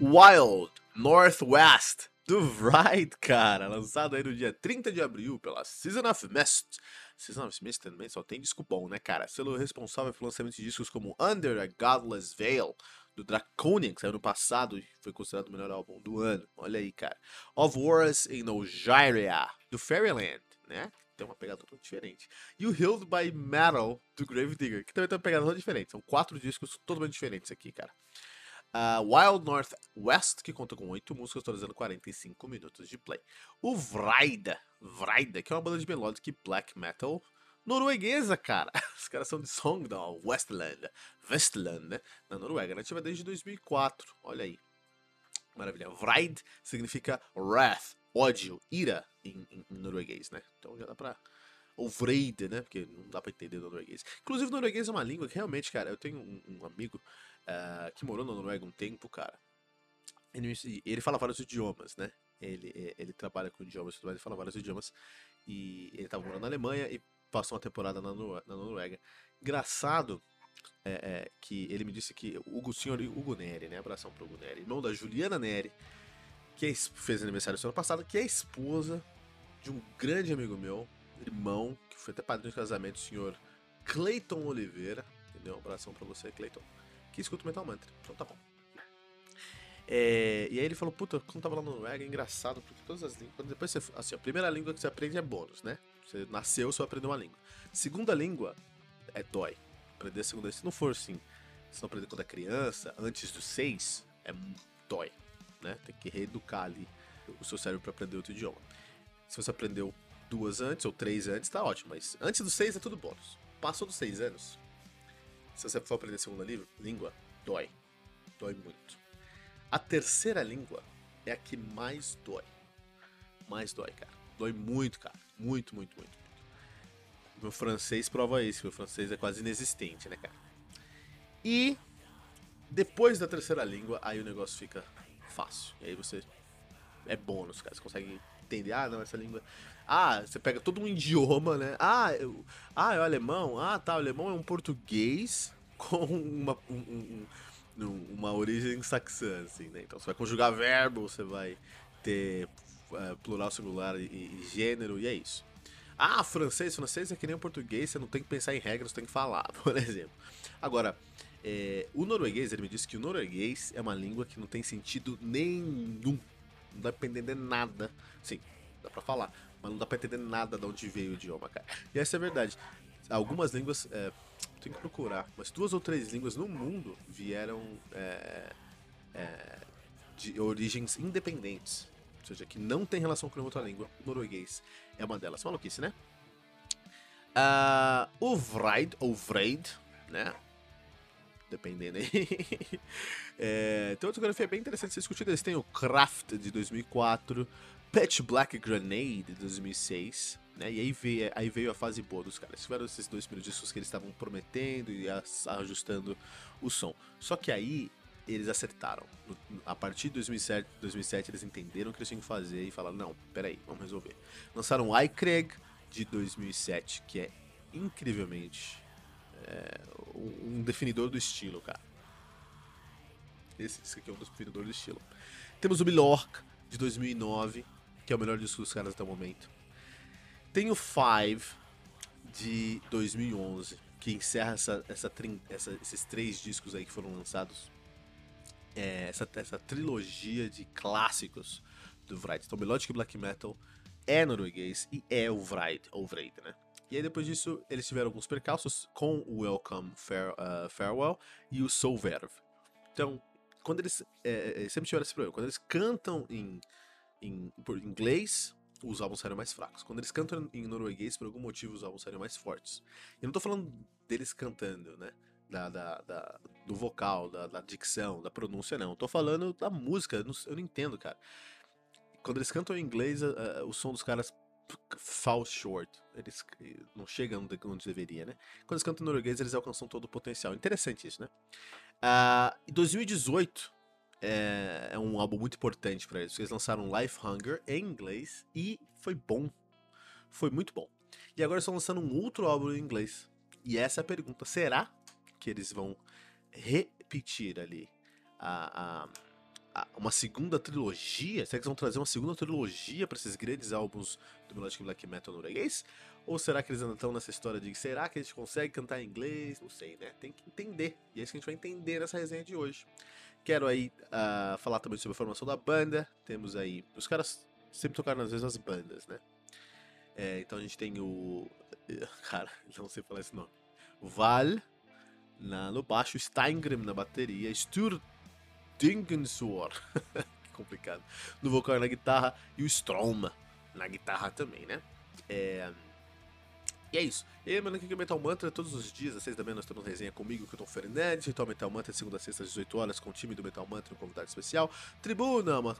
Wild Northwest do Wright, cara, lançado aí no dia 30 de abril pela Season of Mist. Season of Mist também só tem disco bom, né, cara? Selo responsável pelo lançamento de discos como Under a Godless Veil, do Draconian, que saiu no passado e foi considerado o melhor álbum do ano. Olha aí, cara. Of Wars in Algeria, do Fairyland, né? Tem uma pegada totalmente diferente. E o Healed by Metal, do Gravedigger, que também tem uma pegada totalmente diferente. São quatro discos totalmente diferentes aqui, cara. Uh, Wild North West, que conta com 8 músicas, totalizando 45 minutos de play. O Vraida, Vraida, que é uma banda de melodic black metal norueguesa, cara. Os caras são de Sogndal, Westland, Westland, né? Na Noruega, nativa desde 2004. Olha aí. Maravilha. Vraid significa wrath, ódio, ira em, em, em norueguês, né? Então já dá pra ou Vreide, né? Porque não dá pra entender norueguês. Inclusive, norueguês é uma língua que realmente, cara, eu tenho um, um amigo uh, que morou na Noruega um tempo, cara. Ele, ele fala vários idiomas, né? Ele, ele trabalha com idiomas, ele fala vários idiomas. E ele tava morando na Alemanha e passou uma temporada na, na Noruega. Engraçado é, é, que ele me disse que o senhor Hugo Neri, né? Abração pro Hugo Neri, irmão da Juliana Neri, que é, fez aniversário no ano passado, que é esposa de um grande amigo meu, irmão, que foi até padrinho de casamento, o senhor Clayton Oliveira. Entendeu? Um abração pra você, Clayton que escuta o Metal Mantra. Então tá bom. É, e aí ele falou, puta, quando tava lá no Noruega, é engraçado, porque todas as línguas. Depois você. Assim, a primeira língua que você aprende é bônus, né? Você nasceu, você vai aprender uma língua. Segunda língua é dói. Aprender a segunda. Se não for assim, se não aprender quando é criança, antes dos seis, é dói. Né? Tem que reeducar ali o seu cérebro para aprender outro idioma. Se você aprendeu duas antes ou três antes, tá ótimo. Mas antes dos seis é tudo bônus. Passou dos seis anos, se você for aprender a segunda língua, dói. Dói muito. A terceira língua é a que mais dói. Mais dói, cara. Dói muito, cara. Muito, muito, muito. Meu francês prova isso. Meu francês é quase inexistente, né, cara? E depois da terceira língua, aí o negócio fica fácil. E aí você. É bônus, cara. Você consegue entender. Ah, não, essa língua. Ah, você pega todo um idioma, né? Ah, eu, ah, é o alemão. Ah, tá, o alemão é um português com uma, um, um, uma origem saxã, assim, né? Então você vai conjugar verbo, você vai ter uh, plural, singular e, e, gênero, e é isso. Ah, francês, francês é que nem o português, você não tem que pensar em regras, você tem que falar, por exemplo. Agora, é, o norueguês, ele me disse que o norueguês é uma língua que não tem sentido nenhum. Não dá pra entender nada. Sim, dá pra falar mas não dá pra entender nada de onde veio o idioma, cara. E essa é a verdade. Algumas línguas, é, tem que procurar, mas duas ou três línguas no mundo vieram é, é, de origens independentes. Ou seja, que não tem relação com outra língua. O norueguês é uma delas. Maluquice, né? Uh, o Vraid, ou Vreid, né? Dependendo aí. é, tem outra fotografia bem interessante de ser discutida. Eles têm o Craft de 2004, Patch Black Grenade de 2006, né? E aí veio, aí veio a fase boa dos caras. Tiveram esses dois primeiros discos que eles estavam prometendo e ajustando o som. Só que aí eles acertaram. A partir de 2007, 2007 eles entenderam o que eles tinham que fazer e falaram: não, peraí, vamos resolver. Lançaram o iCraig de 2007, que é incrivelmente é, um definidor do estilo, cara. Esse, esse aqui é um definidor do estilo. Temos o Milork de 2009, que é o melhor disco dos caras até o momento. Tem o Five de 2011, que encerra essa, essa, essa, esses três discos aí que foram lançados. É, essa, essa trilogia de clássicos do Vride. Então, Melodic Black Metal é norueguês e é o Vride, ou Vride, né? E aí depois disso eles tiveram alguns percalços com o Welcome Fare, uh, Farewell e o Soul Verve. Então, quando eles é, sempre tiveram esse problema, quando eles cantam em em inglês, os álbuns saíram mais fracos. Quando eles cantam em norueguês, por algum motivo, os álbuns saíram mais fortes. Eu não tô falando deles cantando, né? Da, da, da do vocal, da, da dicção, da pronúncia, não. Tô falando da música, eu não, eu não entendo, cara. Quando eles cantam em inglês, o som dos caras fall short. Eles não chegam onde deveria, né? Quando eles cantam em norueguês, eles alcançam todo o potencial. Interessante isso, né? Uh, em 2018, é, é, um álbum muito importante para eles. Eles lançaram Life Hunger em inglês e foi bom. Foi muito bom. E agora estão lançando um outro álbum em inglês. E essa é a pergunta: será que eles vão repetir ali a, a uma segunda trilogia? Será que eles vão trazer uma segunda trilogia para esses grandes álbuns do Melodic Black Metal norueguês? Ou será que eles ainda estão nessa história de será que a gente consegue cantar em inglês? Não sei, né? Tem que entender. E é isso que a gente vai entender nessa resenha de hoje. Quero aí uh, falar também sobre a formação da banda. Temos aí. Os caras sempre tocaram às vezes as bandas, né? É, então a gente tem o. Cara, não sei falar esse nome. Val na, no baixo, Steingrim na bateria, Stur Dingensor. que complicado. No vocal na guitarra e o Strom na guitarra também, né? É... E é isso. E mano, aqui é Metal Mantra, todos os dias, às 6 da manhã, nós temos resenha comigo, que eu tô Fernandes, Ritual Metal Mantra, segunda a sexta, às 18 horas, com o time do Metal Mantra, um convidado especial. Tribuna, uma,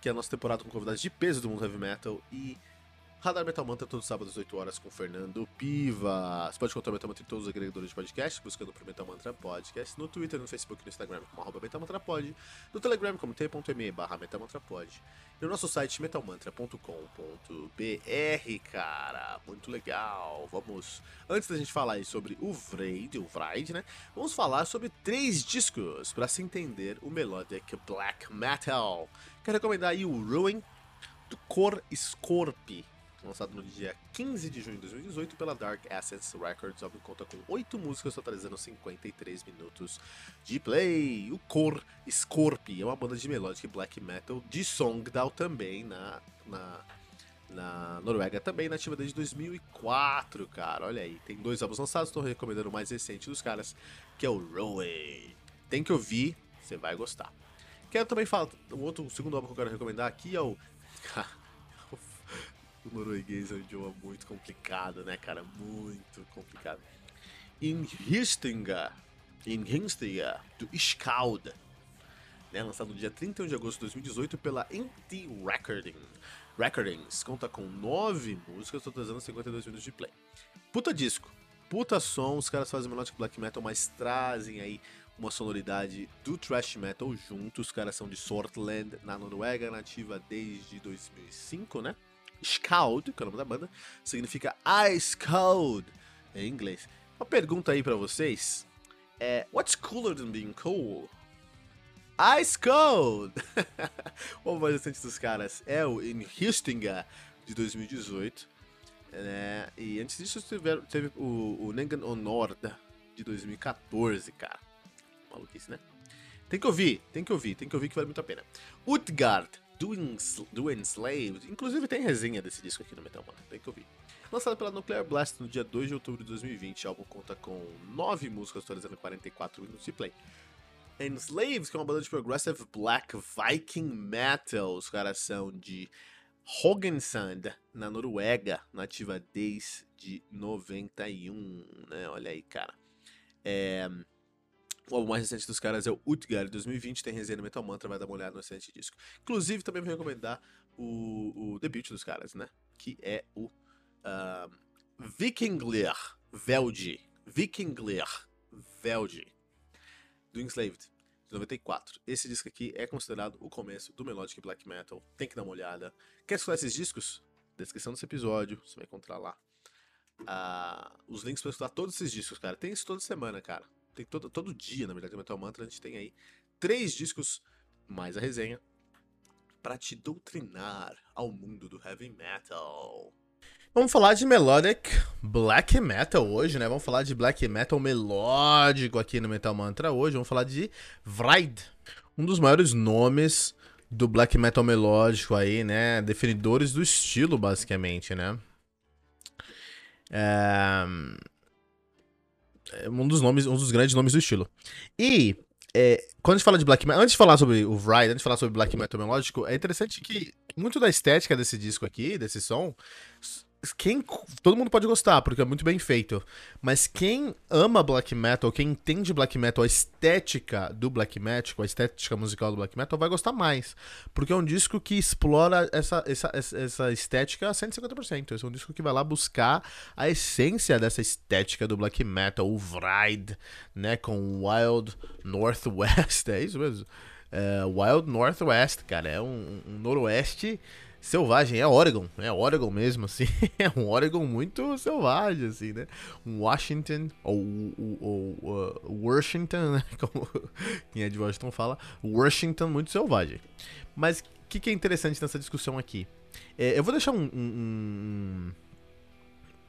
que é a nossa temporada com convidados de peso do mundo heavy metal. E Radar Metal Mantra todos os sábados às 8 horas com Fernando Piva. Você pode encontrar Metal Mantra em todos os agregadores de podcast, buscando por Metal Mantra Podcast, no Twitter, no Facebook, no Instagram como arroba Pod, no Telegram como t.me barra e no nosso site metalmantra.com.br, cara. Muito legal. Vamos, antes da gente falar sobre o Vraid, o Vraid, né? Vamos falar sobre três discos para se entender o Melodic Black Metal. Quero recomendar aí o Ruin, do Cor Scorpi, lançado no dia 15 de junho de 2018 pela Dark Assets Records. Álbum conta com 8 músicas, totalizando 53 minutos de play. O Cor Scorpi é uma banda de melodic black metal de Songdal também na, na, na Noruega, também nativa desde 2004, cara. Olha aí, tem dois álbuns lançados, estou recomendando o mais recente dos caras, que é o Roway. Tem que ouvir, você vai gostar. Quero também falar, o outro, o segundo álbum que eu quero recomendar aqui é o o norueguês é um idioma muito complicado, né, cara? Muito complicado. In Histinga, in Histinga, do Skald, né, lançado no dia 31 de agosto de 2018 pela NT Recording. Recordings conta com 9 músicas, totalizando 52 minutos de play. Puta disco, puta som, os caras fazem melodic black metal, mas trazem aí uma sonoridade do thrash metal junto. Os caras são de Sortland, na Noruega, nativa desde 2005, né? Scald, que é o nome da banda, significa Ice Cold em inglês. Uma pergunta aí para vocês é: What's cooler than being cool? Ice Cold! o mais recente dos caras é o In Hustinga de 2018. Né? E antes disso teve, teve o, o Nengan Honor de 2014, cara. Maluquice, né? Tem que ouvir, tem que ouvir, tem que ouvir que vale muito a pena. Utgard do, do Enslaved. Inclusive tem resenha desse disco aqui no Metal Mantra, tem que ouvir. Lançado pela Nuclear Blast no dia 2 de outubro de 2020, o álbum conta com 9 músicas atualizando 44 minutos de play. Enslaved, que é uma banda de progressive black viking metal, os caras são de Hogensand, na Noruega, nativa desde 91, né? Olha aí, cara. É... O álbum mais recente dos caras é o Utgar, 2020, tem resenha no Metal Mantra, vai dar uma olhada no excelente disco. Inclusive, também vou recomendar o, o debut dos caras, né? Que é o uh, Vikinglir Veldi. Vikinglir Veldi, do Enslaved, de 94. Esse disco aqui é considerado o começo do Melodic Black Metal, tem que dar uma olhada. Quer escutar esses discos? Descrição desse episódio, você vai encontrar lá. Uh, os links para escutar todos esses discos, cara. Tem isso toda semana, cara tem todo, todo dia, na verdade, no Metal Mantra, a gente tem aí três discos mais a resenha para te doutrinar ao mundo do heavy metal. Vamos falar de melodic black metal hoje, né? Vamos falar de black metal melódico aqui no Metal Mantra hoje. Vamos falar de Vride, um dos maiores nomes do black metal melódico aí, né? Definidores do estilo, basicamente, né? É é um dos nomes, um dos grandes nomes do estilo. E é, quando a gente fala de black metal, antes de falar sobre o Ride, antes de falar sobre black metal melódico, é interessante que muito da estética desse disco aqui, desse som, quem todo mundo pode gostar porque é muito bem feito, mas quem ama black metal, quem entende black metal, a estética do black metal, a estética musical do black metal vai gostar mais, porque é um disco que explora essa, essa, essa estética a 150%. Esse é um disco que vai lá buscar a essência dessa estética do black metal, o Vride, né, com Wild Northwest, é isso mesmo. É, Wild Northwest, cara, é um, um noroeste selvagem, é Oregon, é Oregon mesmo, assim, é um Oregon muito selvagem, assim, né? Washington, ou, ou, ou uh, Washington, né? Como quem é de Washington fala, Washington muito selvagem. Mas o que, que, é interessante nessa discussão aqui? É, eu vou deixar um, um, um,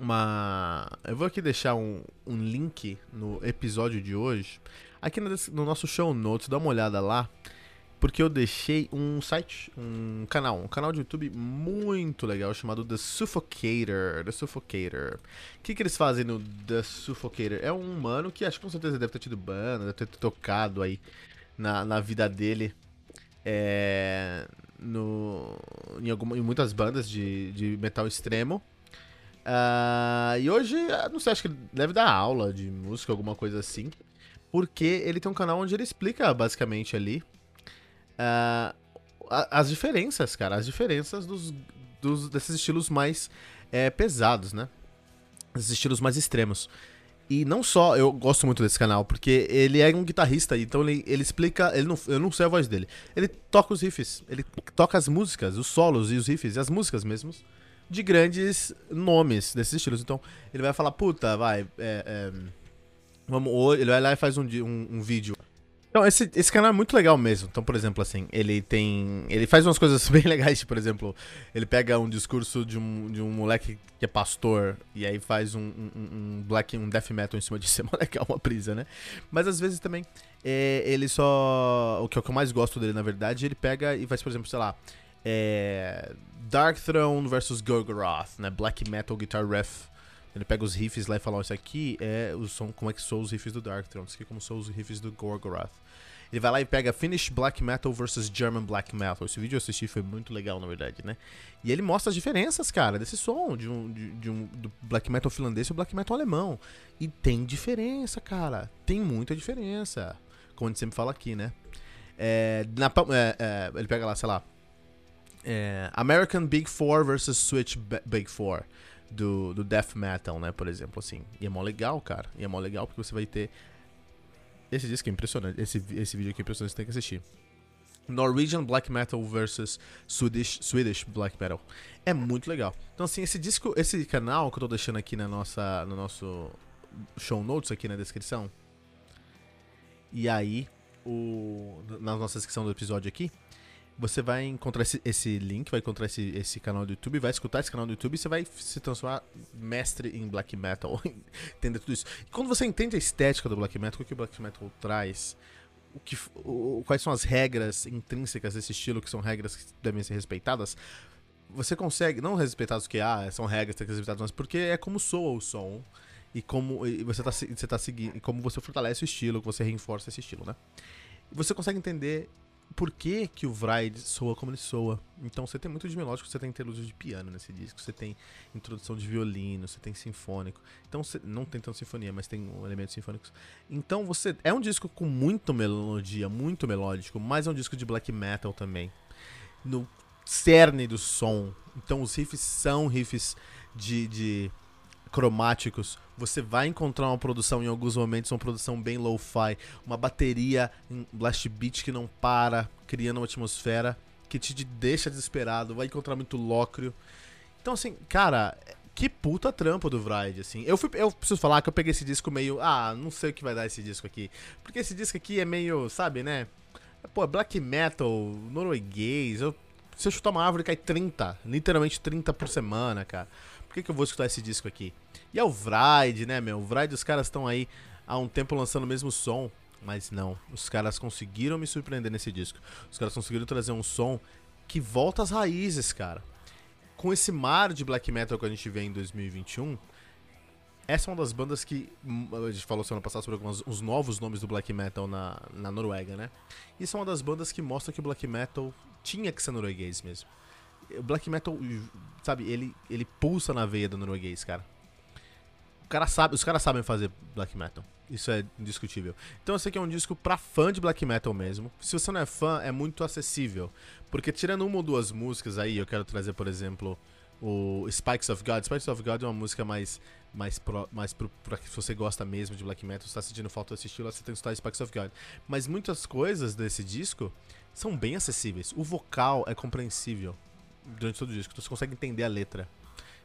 uma... Eu vou aqui deixar um, um link no episódio de hoje, aqui no, no nosso show notes, dá uma olhada lá, porque eu deixei um site, um canal, um canal de YouTube muito legal chamado The Suffocator. The Suffocator. O que, que eles fazem no The Suffocator? É um humano que acho que com certeza deve ter tido banda, deve ter tocado aí na, na vida dele. É, no, em, alguma, em muitas bandas de, de metal extremo. Uh, e hoje, não sei, acho que deve dar aula de música, alguma coisa assim. Porque ele tem um canal onde ele explica basicamente ali uh, as diferenças, cara, as diferenças dos, dos desses estilos mais é, pesados, né? Esses estilos mais extremos. E não só, eu gosto muito desse canal, porque ele é um guitarrista, então ele, ele explica. Ele não, eu não sei a voz dele. Ele toca os riffs, ele toca as músicas, os solos e os riffs, e as músicas mesmos, de grandes nomes desses estilos. Então, ele vai falar, puta, vai. É, é, vamos, ele vai lá e faz um, um, um vídeo então, esse, esse canal é muito legal mesmo. Então, por exemplo, assim, ele tem. Ele faz umas coisas bem legais, por exemplo, ele pega um discurso de um, de um moleque que é pastor e aí faz um, um, um black, um death metal em cima. É uma legal, uma brisa, né? Mas às vezes também é, ele só. O que, é o que eu mais gosto dele, na verdade, ele pega e faz, por exemplo, sei lá. É, Dark Throne versus Gorgoroth, né? Black Metal Guitar Riff ele pega os riffs lá e fala, ó, isso aqui é o som, como é que são os riffs do Darkthrone, isso aqui é como são os riffs do Gorgoroth. Ele vai lá e pega Finnish Black Metal versus German Black Metal. Esse vídeo eu assisti foi muito legal, na verdade, né? E ele mostra as diferenças, cara, desse som, de um, de, de um do Black Metal finlandês e o Black Metal alemão. E tem diferença, cara. Tem muita diferença. Como a gente sempre fala aqui, né? É, na, é, é, ele pega lá, sei lá. É, American Big Four versus Switch Big Four do, do death metal, né, por exemplo, assim. E é mó legal, cara. E é mó legal porque você vai ter... Esse disco é impressionante. Esse, esse vídeo aqui é impressionante, você tem que assistir. Norwegian Black Metal versus Swedish, Swedish Black Metal. É muito legal. Então, assim, esse disco, esse canal que eu tô deixando aqui na nossa, no nosso show notes aqui na descrição. E aí, o, na nossa descrição do episódio aqui, você vai encontrar esse, esse, link, vai encontrar esse, esse canal do YouTube, vai escutar esse canal do YouTube e você vai se transformar mestre em black metal, entender tudo isso. E quando você entende a estética do black metal, o que o black metal traz, o que, o, quais são as regras intrínsecas desse estilo, que são regras que devem ser respeitadas, você consegue, não respeitadas que ah, são regras tem que ser respeitadas, mas porque é como soa o som e como e você está você tá seguindo, e como você fortalece o estilo, que você reforça esse estilo, né? Você consegue entender por que, que o Vride soa como ele soa. Então você tem muito de melódico, você tem interlúdio de piano nesse disco, você tem introdução de violino, você tem sinfônico. Então você não tem tanto sinfonia, mas tem elementos sinfônicos. Então você é um disco com muita melodia, muito melódico, mas é um disco de black metal também. No cerne do som. Então os riffs são riffs de, de cromáticos, você vai encontrar uma produção em alguns momentos, uma produção bem lo-fi, uma bateria em blast beat que não para, criando uma atmosfera que te deixa desesperado, vai encontrar muito lócrio. Então assim, cara, que puta trampo do Vride, assim. Eu, fui, eu preciso falar que eu peguei esse disco meio, ah, não sei o que vai dar esse disco aqui. Porque esse disco aqui é meio, sabe, né? Pô, black metal, norueguês, eu, se eu chutar uma árvore cai 30, literalmente 30 por semana, cara por que, que eu vou escutar esse disco aqui? E é o Vride, né, meu? O Vride, os caras estão aí há um tempo lançando o mesmo som, mas não. Os caras conseguiram me surpreender nesse disco. Os caras conseguiram trazer um som que volta às raízes, cara. Com esse mar de black metal que a gente vê em 2021, essa é uma das bandas que. Hum, a gente falou semana passada sobre alguns, os novos nomes do black metal na, na Noruega, né? Isso é uma das bandas que mostra que o black metal tinha que ser norueguês mesmo o black metal, sabe, ele, ele pulsa na veia do norueguês, cara. O cara sabe, os caras sabem fazer black metal. Isso é indiscutível. Então esse aqui é um disco pra fã de black metal mesmo. Se você não é fã, é muito acessível. Porque tirando uma ou duas músicas aí, eu quero trazer, por exemplo, o Spikes of God. Spikes of God é uma música mais mais pro, mais pro, pra que você gosta mesmo de black metal, está sentindo falta desse estilo, você tem que escutar Spikes of God. Mas muitas coisas desse disco são bem acessíveis. O vocal é compreensível durante todo o disco, então você consegue entender a letra.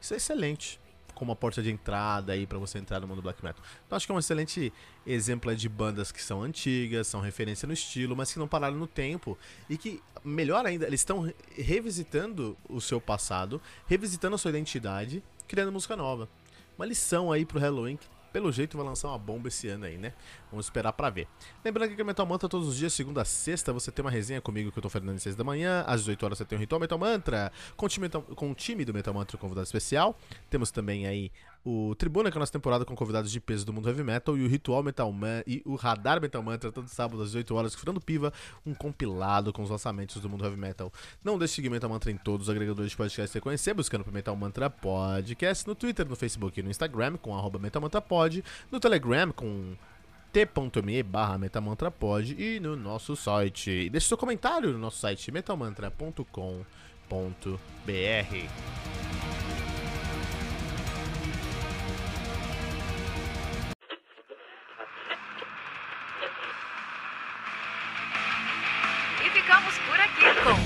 Isso é excelente como uma porta de entrada aí para você entrar no mundo black metal. Então acho que é um excelente exemplo de bandas que são antigas, são referência no estilo, mas que não pararam no tempo e que melhor ainda, eles estão revisitando o seu passado, revisitando a sua identidade, criando música nova. Uma lição aí pro Halloween que pelo jeito vai lançar uma bomba esse ano aí, né? Vamos esperar pra ver. Lembrando que o Metal Mantra todos os dias, segunda a sexta, você tem uma resenha comigo que eu tô Fernando às 6 da manhã. Às 18 horas você tem o Ritual Metal Mantra com o time, com o time do Metal Mantra convidado especial. Temos também aí o Tribuna, que é a nossa temporada com convidados de peso do mundo heavy metal, e o Ritual Metal Man e o Radar Metal Mantra, todo sábado às 18 horas, Fernando Piva, um compilado com os lançamentos do mundo heavy metal. Não deixe de seguir Metal Mantra em todos os agregadores de podcast que você conhecer, buscando por Metal Mantra Podcast, no Twitter, no Facebook e no Instagram, com arroba Metal Mantra Pod, no Telegram, com t.me barra metamantrapod e no nosso site. Deixe seu comentário no nosso site metalmantra.com.br.